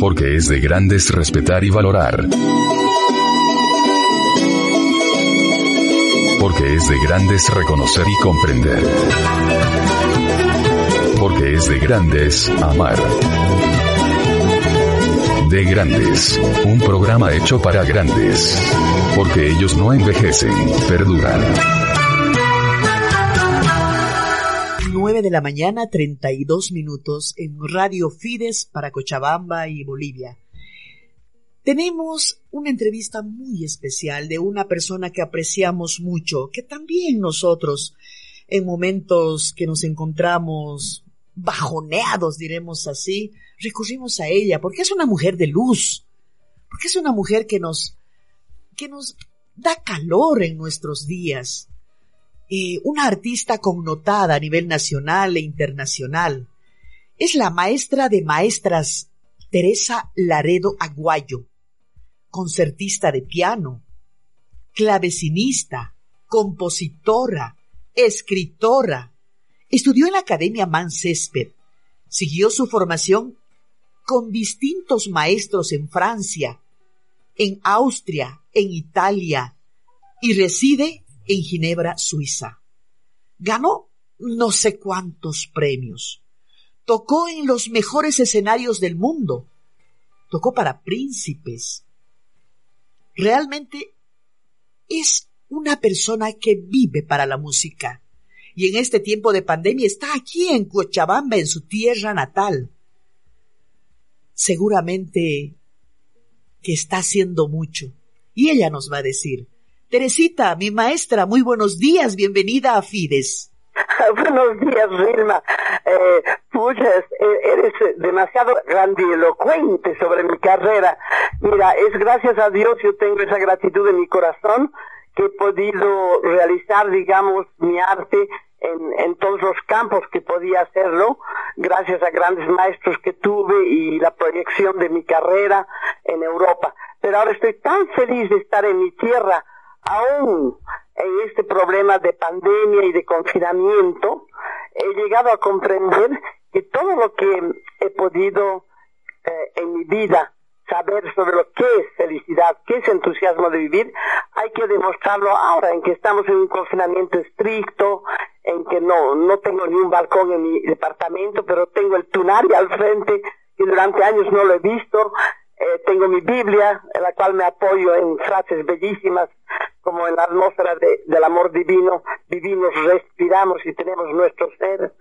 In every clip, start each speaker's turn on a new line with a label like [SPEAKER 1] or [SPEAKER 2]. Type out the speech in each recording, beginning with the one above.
[SPEAKER 1] Porque es de grandes respetar y valorar. Porque es de grandes reconocer y comprender. Porque es de grandes amar. De Grandes, un programa hecho para grandes. Porque ellos no envejecen, perduran.
[SPEAKER 2] 9 de la mañana, 32 minutos en Radio Fides para Cochabamba y Bolivia. Tenemos una entrevista muy especial de una persona que apreciamos mucho, que también nosotros, en momentos que nos encontramos bajoneados, diremos así, recurrimos a ella, porque es una mujer de luz, porque es una mujer que nos, que nos da calor en nuestros días, eh, una artista connotada a nivel nacional e internacional. Es la maestra de maestras Teresa Laredo Aguayo, concertista de piano, clavecinista, compositora, escritora. Estudió en la Academia Mansesper. Siguió su formación con distintos maestros en Francia, en Austria, en Italia y reside en Ginebra, Suiza. Ganó no sé cuántos premios. Tocó en los mejores escenarios del mundo. Tocó para príncipes. Realmente es una persona que vive para la música. Y en este tiempo de pandemia está aquí en Cochabamba, en su tierra natal seguramente que está haciendo mucho. Y ella nos va a decir, Teresita, mi maestra, muy buenos días, bienvenida a Fides.
[SPEAKER 3] buenos días, Vilma. Eh, eh, eres demasiado grandilocuente sobre mi carrera. Mira, es gracias a Dios, yo tengo esa gratitud en mi corazón que he podido realizar, digamos, mi arte en, todos los campos que podía hacerlo, gracias a grandes maestros que tuve y la proyección de mi carrera en Europa. Pero ahora estoy tan feliz de estar en mi tierra, aún en este problema de pandemia y de confinamiento, he llegado a comprender que todo lo que he podido eh, en mi vida saber sobre lo que es felicidad, qué es entusiasmo de vivir, hay que demostrarlo ahora, en que estamos en un confinamiento estricto, en que no, no tengo ni un balcón en mi departamento, pero tengo el tunari al frente, que durante años no lo he visto, eh, tengo mi Biblia, en la cual me apoyo en frases bellísimas, como en la atmósfera del amor divino, vivimos, respiramos y tenemos nuestro ser.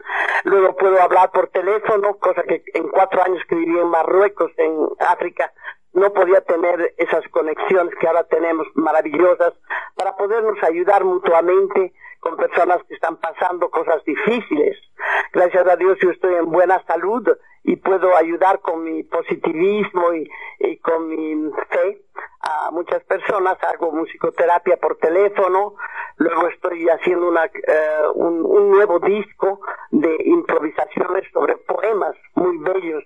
[SPEAKER 3] Luego puedo hablar por teléfono, cosa que en cuatro años que viví en Marruecos, en África, no podía tener esas conexiones que ahora tenemos maravillosas para podernos ayudar mutuamente con personas que están pasando cosas difíciles. Gracias a Dios yo estoy en buena salud y puedo ayudar con mi positivismo y, con mi fe a muchas personas. Hago musicoterapia por teléfono. Luego estoy haciendo una, eh, un, nuevo disco de improvisaciones sobre poemas muy bellos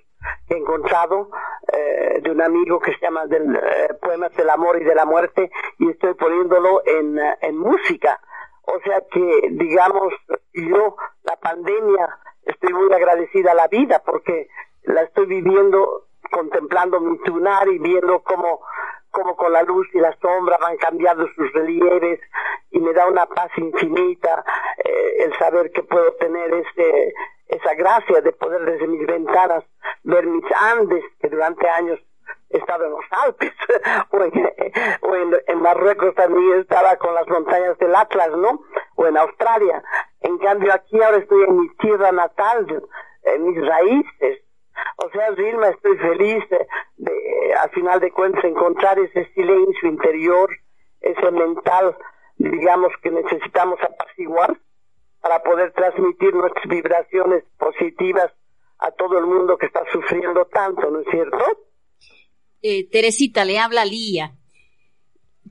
[SPEAKER 3] encontrado eh, de un amigo que se llama del, eh, Poemas del Amor y de la Muerte y estoy poniéndolo en, en música. O sea que, digamos, yo, la pandemia, estoy muy agradecida a la vida porque la estoy viviendo contemplando mi tunar y viendo cómo, cómo con la luz y la sombra van cambiando sus relieves y me da una paz infinita eh, el saber que puedo tener ese, esa gracia de poder desde mis ventanas ver mis Andes que durante años estaba en los Alpes, o, en, Marruecos también estaba con las montañas del Atlas, ¿no? O en Australia. En cambio aquí ahora estoy en mi tierra natal, en mis raíces. O sea, Vilma, estoy feliz de, al final de cuentas, encontrar ese silencio interior, ese mental, digamos, que necesitamos apaciguar para poder transmitir nuestras vibraciones positivas a todo el mundo que está sufriendo tanto, ¿no es cierto?
[SPEAKER 4] Eh, Teresita, le habla Lía.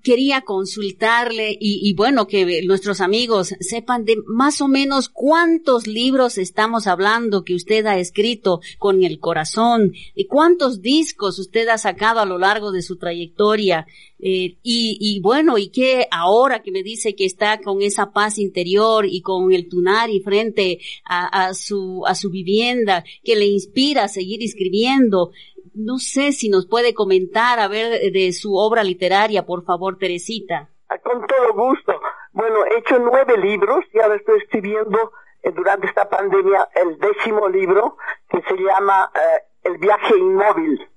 [SPEAKER 4] Quería consultarle y, bueno, que nuestros amigos sepan de más o menos cuántos libros estamos hablando que usted ha escrito con el corazón y cuántos discos usted ha sacado a lo largo de su trayectoria. Eh, y, bueno, y que ahora que me dice que está con esa paz interior y con el tunari frente a, a su, a su vivienda, que le inspira a seguir escribiendo, no sé si nos puede comentar, a ver, de su obra literaria, por favor, Teresita.
[SPEAKER 3] Ah, con todo gusto. Bueno, he hecho nueve libros y ahora estoy escribiendo eh, durante esta pandemia el décimo libro que se llama eh, El viaje inmóvil.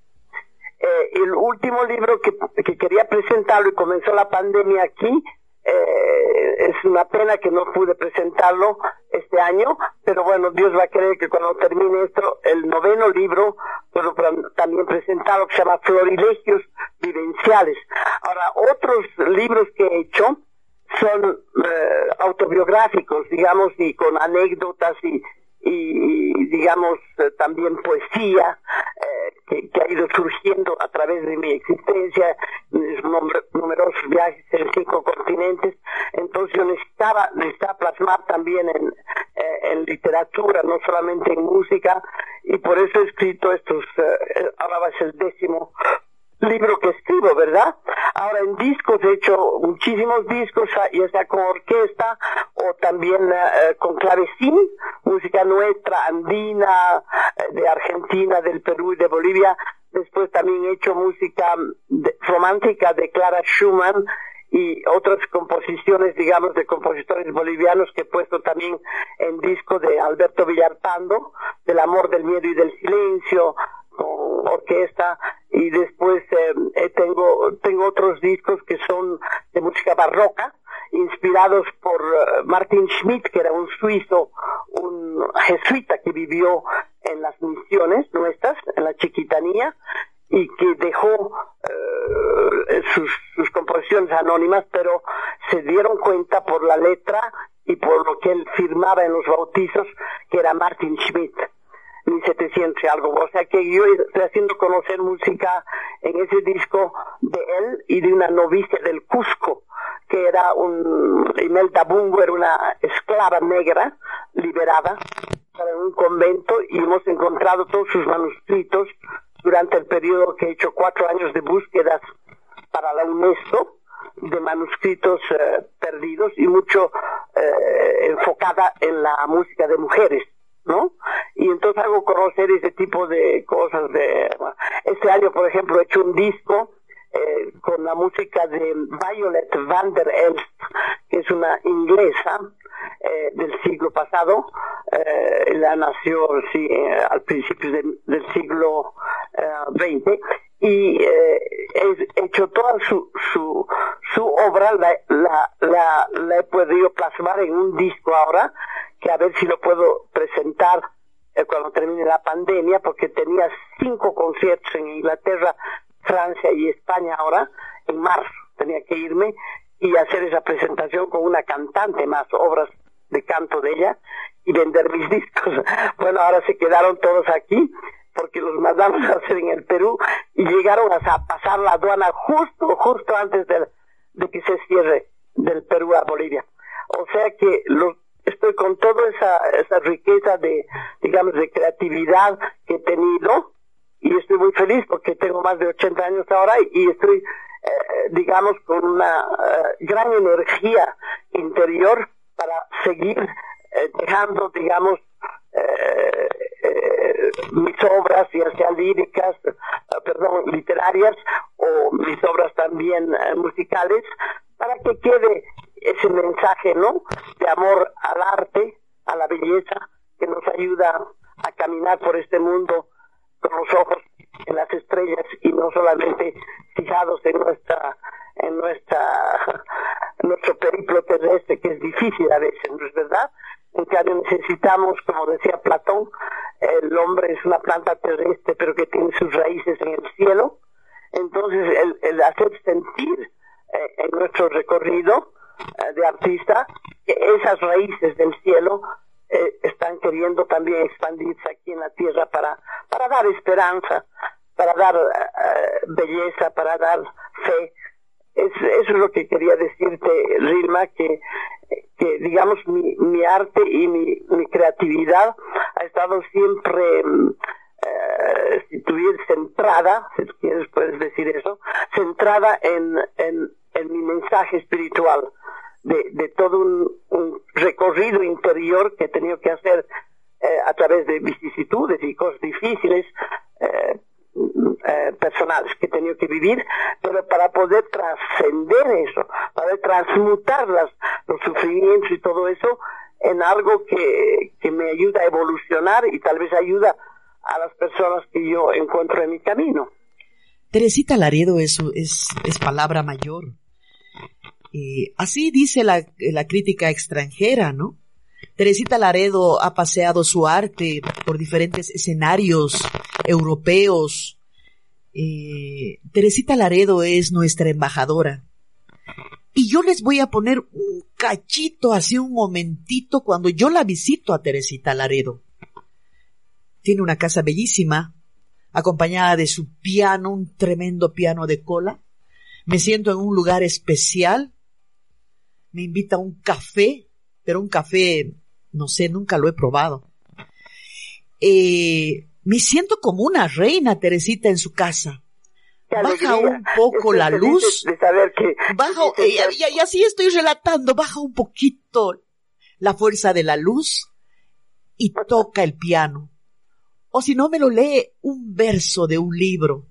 [SPEAKER 3] Eh, el último libro que, que quería presentarlo y comenzó la pandemia aquí eh, es una pena que no pude presentarlo este año, pero bueno, Dios va a querer que cuando termine esto, el noveno libro, puedo también presentarlo, que se llama Florilegios Vivenciales. Ahora, otros libros que he hecho son eh, autobiográficos, digamos, y con anécdotas y, y digamos eh, también poesía eh, que, ha ido surgiendo a través de mi existencia, numerosos viajes en cinco continentes, entonces yo necesitaba, necesitaba plasmar también en, eh, literatura, no solamente en música, y por eso he escrito estos, ahora va ser el décimo libro que escribo, ¿verdad? Ahora en discos he hecho muchísimos discos, ah, ya sea con orquesta o también eh, con clavecín, música nuestra, andina, eh, de Argentina, del Perú y de Bolivia. Después también he hecho música romántica de Clara Schumann y otras composiciones, digamos, de compositores bolivianos que he puesto también en disco de Alberto Villarpando, del amor, del miedo y del silencio, con orquesta y después eh, tengo tengo otros discos que son de música barroca inspirados por eh, Martin Schmidt que era un suizo un jesuita que vivió en las misiones nuestras en la chiquitanía y que dejó eh, sus, sus composiciones anónimas pero se dieron cuenta por la letra y por lo que él firmaba en los bautizos que era Martin Schmidt 1700 y algo. O sea que yo estoy haciendo conocer música en ese disco de él y de una novicia del Cusco, que era un, Imelda Bungo era una esclava negra liberada para un convento y hemos encontrado todos sus manuscritos durante el periodo que he hecho cuatro años de búsquedas para la UNESCO de manuscritos eh, perdidos y mucho eh, enfocada en la música de mujeres ¿no? Y entonces hago conocer ese tipo de cosas. De, este año, por ejemplo, he hecho un disco eh, con la música de Violet van der Elst, que es una inglesa eh, del siglo pasado. Eh, la nació sí, al principio del siglo XX y he hecho toda su, su, su obra, la, la, la, la he podido plasmar en un disco ahora a ver si lo puedo presentar eh, cuando termine la pandemia, porque tenía cinco conciertos en Inglaterra, Francia y España ahora, en marzo tenía que irme y hacer esa presentación con una cantante más, obras de canto de ella, y vender mis discos. Bueno, ahora se quedaron todos aquí, porque los mandamos a hacer en el Perú, y llegaron a pasar la aduana justo, justo antes de que se cierre del Perú a Bolivia. O sea que los, con toda esa, esa riqueza de, digamos, de creatividad que he tenido y estoy muy feliz porque tengo más de 80 años ahora y estoy, eh, digamos, con una eh, gran energía interior para seguir eh, dejando, digamos, mis obras, ya sean líricas, perdón, literarias o mis obras también musicales, para que quede ese mensaje, ¿no? De amor al arte, a la belleza, que nos ayuda a caminar por este mundo con los ojos en las estrellas y no solamente fijados en nuestra en nuestra nuestro periplo terrestre que es difícil a veces, ¿no es verdad? En cambio necesitamos, como decía Platón, el hombre es una planta terrestre pero que tiene sus raíces en el cielo. Entonces el, el hacer sentir eh, en nuestro recorrido de artista, esas raíces del cielo eh, están queriendo también expandirse aquí en la tierra para, para dar esperanza, para dar belleza, para dar fe. Es, eso es lo que quería decirte, Rilma, que, que digamos mi, mi arte y mi, mi creatividad ha estado siempre eh, si tuviera centrada, si quieres puedes decir eso, centrada en, en, en mi mensaje espiritual, de, de todo un, recorrido interior que he tenido que hacer eh, a través de vicisitudes y cosas difíciles, eh, eh, personales que he tenido que vivir, pero para poder trascender eso, para transmutar las, los sufrimientos y todo eso en algo que, que me ayuda a evolucionar y tal vez ayuda a las personas que yo encuentro en mi camino.
[SPEAKER 2] Teresita Laredo es, es, es palabra mayor. Eh, así dice la, crítica extranjera, ¿no? Teresita Laredo ha paseado su arte por diferentes escenarios europeos. Eh, Teresita Laredo es nuestra embajadora. Y yo les voy a poner un cachito, así un momentito, cuando yo la visito a Teresita Laredo. Tiene una casa bellísima, acompañada de su piano, un tremendo piano de cola. Me siento en un lugar especial. Me invita a un café, pero un café, no sé, nunca lo he probado. Eh, me siento como una reina, Teresita, en su casa. Baja un poco la luz.
[SPEAKER 3] De saber que,
[SPEAKER 2] baja, y, y, y así estoy relatando, baja un poquito la fuerza de la luz y toca el piano o si no me lo lee un verso de un libro.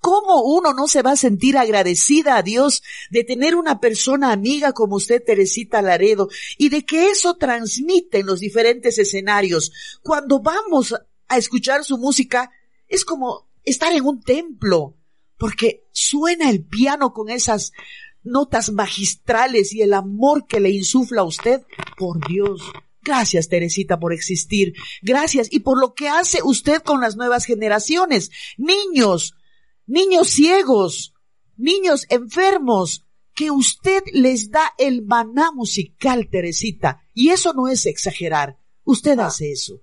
[SPEAKER 2] ¿Cómo uno no se va a sentir agradecida a Dios de tener una persona amiga como usted, Teresita Laredo, y de que eso transmite en los diferentes escenarios? Cuando vamos a escuchar su música, es como estar en un templo, porque suena el piano con esas notas magistrales y el amor que le insufla a usted. Por Dios, Gracias, Teresita, por existir. Gracias. Y por lo que hace usted con las nuevas generaciones. Niños, niños ciegos, niños enfermos, que usted les da el maná musical, Teresita. Y eso no es exagerar. Usted hace eso.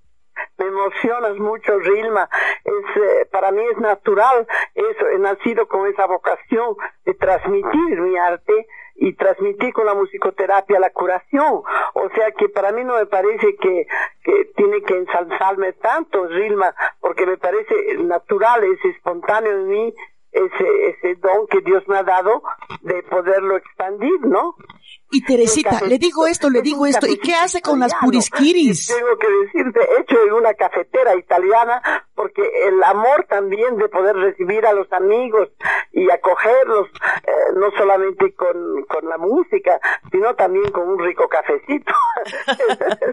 [SPEAKER 3] Me emocionas mucho, Rilma. Es, eh, para mí es natural eso. He nacido con esa vocación de transmitir mi arte y transmití con la musicoterapia la curación. O sea que para mí no me parece que, que tiene que ensalzarme tanto, Rilma, porque me parece natural, es espontáneo en mí ese, ese don que Dios me ha dado de poderlo expandir, ¿no?
[SPEAKER 2] Y Teresita, le digo esto, le digo esto, ¿y qué hace con las purisquiris?
[SPEAKER 3] Tengo que decirte, hecho en una cafetera italiana, porque el amor también de poder recibir a los amigos y acogerlos, eh, no solamente con, con la música, sino también con un rico cafecito.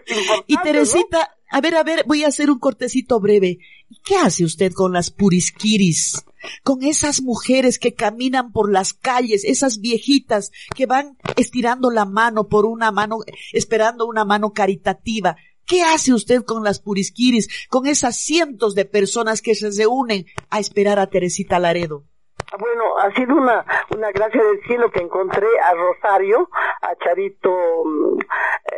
[SPEAKER 2] y Teresita, a ver, a ver, voy a hacer un cortecito breve. ¿Qué hace usted con las purisquiris? Con esas mujeres que caminan por las calles, esas viejitas que van estirando la mano por una mano, esperando una mano caritativa. ¿Qué hace usted con las purisquiris, con esas cientos de personas que se reúnen a esperar a Teresita Laredo?
[SPEAKER 3] Bueno, ha sido una, una gracia del cielo que encontré a Rosario, a Charito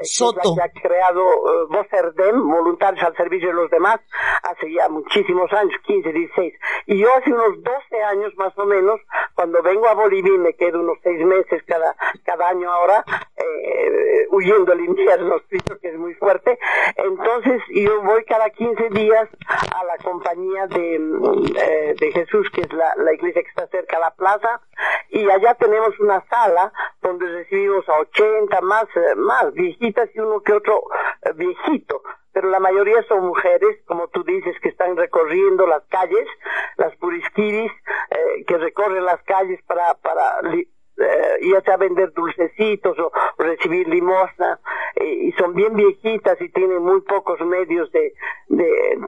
[SPEAKER 2] Soto,
[SPEAKER 3] que, ha creado uh, Vocerdem, voluntarios al servicio de los demás, hace ya muchísimos años, 15, 16. Y yo hace unos 12 años más o menos, cuando vengo a Bolivia y me quedo unos seis meses cada, cada año ahora, eh, huyendo el invierno, que es muy fuerte, entonces yo voy cada 15 días a la compañía de, eh, de Jesús, que es la, la iglesia que está cerca a la plaza, y allá tenemos una sala donde recibimos a 80 más, eh, más y uno que otro eh, viejito. Pero la mayoría son mujeres, como tú dices, que están recorriendo las calles, las purisquiris, eh, que recorren las calles para, para eh, ya sea vender dulcecitos o, recibir limosna y son bien viejitas y tienen muy pocos medios de, de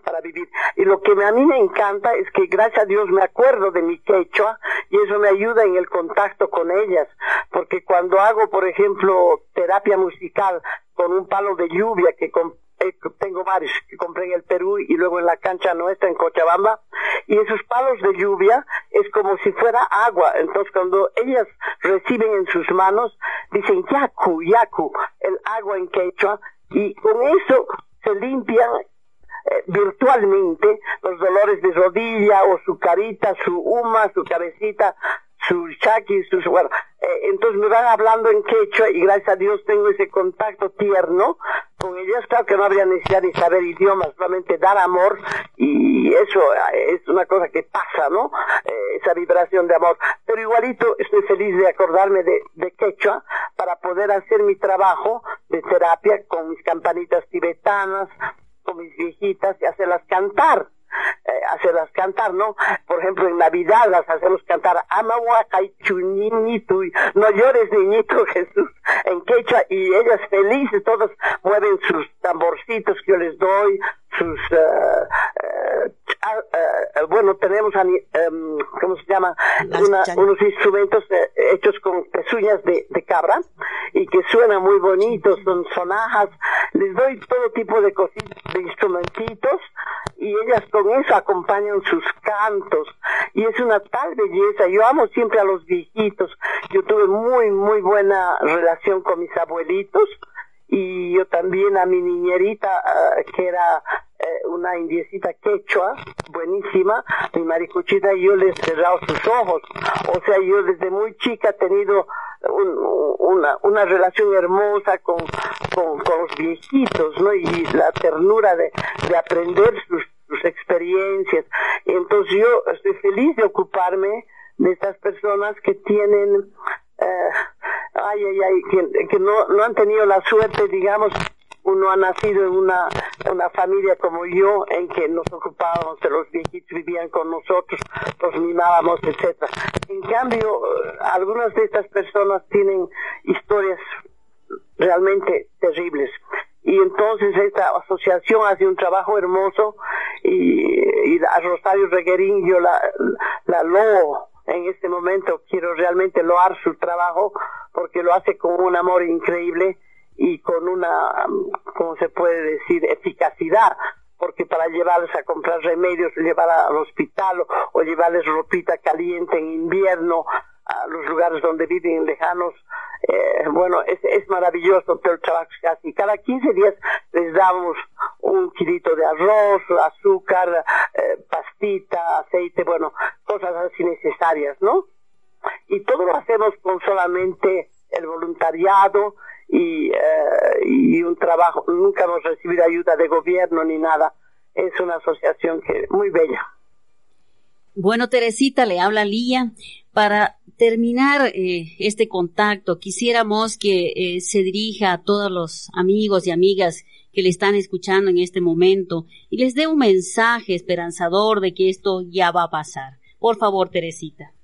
[SPEAKER 3] y lo que a mí me encanta es que gracias a Dios me acuerdo de mi quechua y eso me ayuda en el contacto con ellas. Porque cuando hago por ejemplo terapia musical con un palo de lluvia que eh, tengo varios que compré en el Perú y luego en la cancha nuestra en Cochabamba y esos palos de lluvia es como si fuera agua. Entonces cuando ellas reciben en sus manos dicen yaku yaku el agua en quechua y con eso se limpian virtualmente los dolores de rodilla o su carita, su uma, su cabecita, su chaki, su, bueno, eh, entonces me van hablando en quechua y gracias a Dios tengo ese contacto tierno con ellas, claro que no habría necesidad de saber idiomas, solamente dar amor y eso eh, es una cosa que pasa, ¿no? Eh, esa vibración de amor. Pero igualito estoy feliz de acordarme de quechua para poder hacer mi trabajo de terapia con mis campanitas tibetanas, con mis viejitas y hacerlas cantar eh, hacerlas cantar, ¿no? Por ejemplo, en Navidad las hacemos cantar no llores niñito Jesús, en quechua, y ellas felices, todas mueven sus tamborcitos que yo les doy, sus, uh, uh, bueno, tenemos, um, ¿cómo se llama? Una, unos instrumentos hechos con pezuñas de, de, cabra y que suenan muy bonitos, son sonajas. Les doy todo tipo de cositas, de instrumentitos y ellas con eso acompañan sus cantos y es una tal belleza. Yo amo siempre a los viejitos. Yo tuve muy, muy buena relación con mis abuelitos y yo también a mi niñerita uh, que era eh, una indiecita quechua buenísima mi maricuchita yo le he cerrado sus ojos. O sea yo desde muy chica he tenido un, una, una relación hermosa con, con, con, los viejitos no y la ternura de, de aprender sus, sus experiencias. Entonces yo estoy feliz de ocuparme de estas personas que tienen eh, ay, ay, ay, que, no, no han tenido la suerte, digamos, uno ha nacido en una, una familia como yo, en que nos ocupábamos de los viejitos, vivían con nosotros, los mimábamos, etcétera. En cambio, algunas de estas personas tienen historias realmente terribles. Y entonces esta asociación hace un trabajo hermoso y, y a Rosario Reguerín yo la, la loo en este momento quiero realmente loar su trabajo porque lo hace con un amor increíble y con una, ¿cómo se puede decir?, eficacidad porque para llevarles a comprar remedios, llevar al hospital o, llevarles ropita caliente en invierno a los lugares donde viven lejanos, eh, bueno, es, es maravilloso el trabajo hace. Cada 15 días les damos un kilito de arroz, azúcar, eh, pastita, aceite, bueno, cosas así necesarias, ¿no? Y todo lo hacemos con solamente el voluntariado y, eh, y un trabajo. Nunca hemos recibido ayuda de gobierno ni nada. Es una asociación que muy bella.
[SPEAKER 4] Bueno, Teresita, le habla Lía. Para terminar eh, este contacto, quisiéramos que eh, se dirija a todos los amigos y amigas que le están escuchando en este momento y les dé un mensaje esperanzador de que esto ya va a pasar. Por favor, Teresita.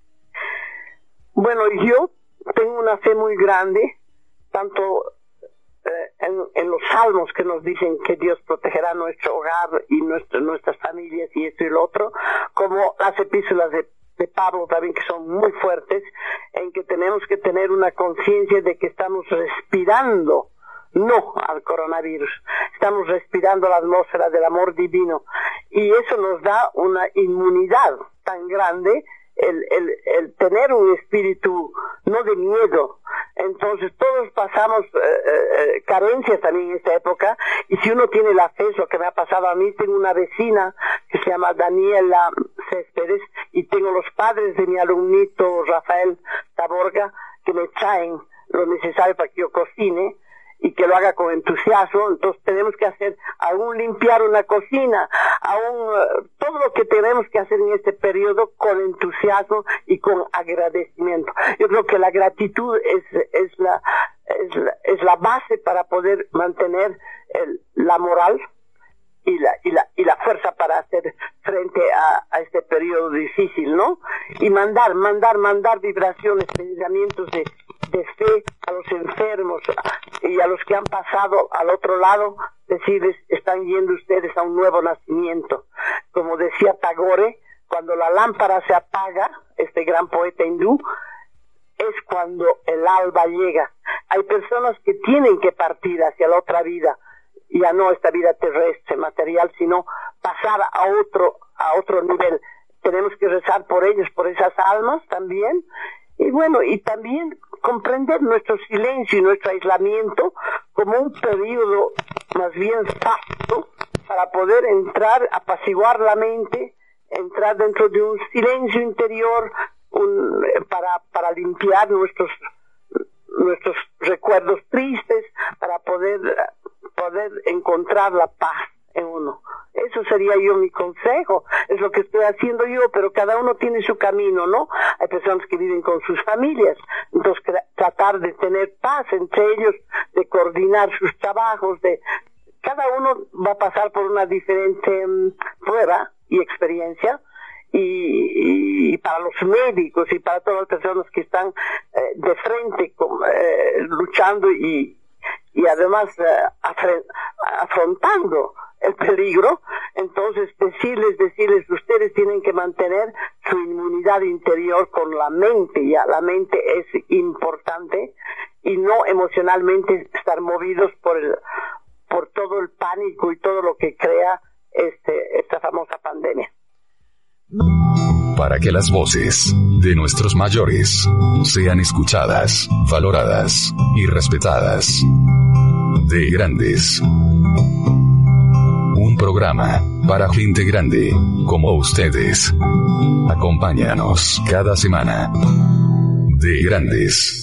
[SPEAKER 3] Bueno, yo tengo una fe muy grande, tanto eh, en, en, los salmos que nos dicen que Dios protegerá nuestro hogar y nuestro, nuestras familias y esto y lo otro, como las epístolas de, de Pablo también que son muy fuertes, en que tenemos que tener una conciencia de que estamos respirando no al coronavirus. Estamos respirando la atmósfera del amor divino y eso nos da una inmunidad tan grande el, el, el tener un espíritu no de miedo. Entonces todos pasamos eh, eh, carencias también en esta época y si uno tiene la fe, lo que me ha pasado a mí, tengo una vecina que se llama Daniela Céspedes y tengo los padres de mi alumnito Rafael Taborga que me traen lo necesario para que yo cocine y que lo haga con entusiasmo, entonces tenemos que hacer aún limpiar una cocina, aún eh, todo lo que tenemos que hacer en este periodo con entusiasmo y con agradecimiento. Yo creo que la gratitud es, es, la, es, la, es la base para poder mantener el, la moral y la, y la, y la fuerza para hacer frente a, a este periodo difícil, ¿no? Y mandar, mandar, mandar vibraciones, pensamientos de, de fe a los enfermos y a los que han pasado al otro lado, decirles, están yendo ustedes a un nuevo nacimiento. Como decía Tagore, cuando la lámpara se apaga, este gran poeta hindú, es cuando el alba llega. Hay personas que tienen que partir hacia la otra vida, ya no esta vida terrestre, material, sino pasar a otro, a otro nivel. Tenemos que rezar por ellos, por esas almas también, y bueno, y también comprender nuestro silencio y nuestro aislamiento como un periodo más bien fasto para poder entrar, apaciguar la mente, entrar dentro de un silencio interior, un, para, para limpiar nuestros, nuestros recuerdos tristes, para poder, poder encontrar la paz en uno. Eso sería yo mi consejo, es lo que estoy haciendo yo, pero cada uno tiene su camino, ¿no? Hay personas que viven con sus familias, entonces tratar de tener paz entre ellos, de coordinar sus trabajos, de cada uno va a pasar por una diferente mm, prueba y experiencia, y, para los médicos y para todas las personas que están eh, de frente eh, luchando y, y además eh, afrontando el peligro, entonces decirles, decirles, ustedes tienen que mantener su inmunidad interior con la mente, ya la mente es importante y no emocionalmente estar movidos por el, por todo el pánico y todo lo que crea este, esta famosa pandemia.
[SPEAKER 1] Para que las voces de nuestros mayores sean escuchadas, valoradas y respetadas. De grandes. Un programa para gente grande como ustedes. Acompáñanos cada semana. De grandes.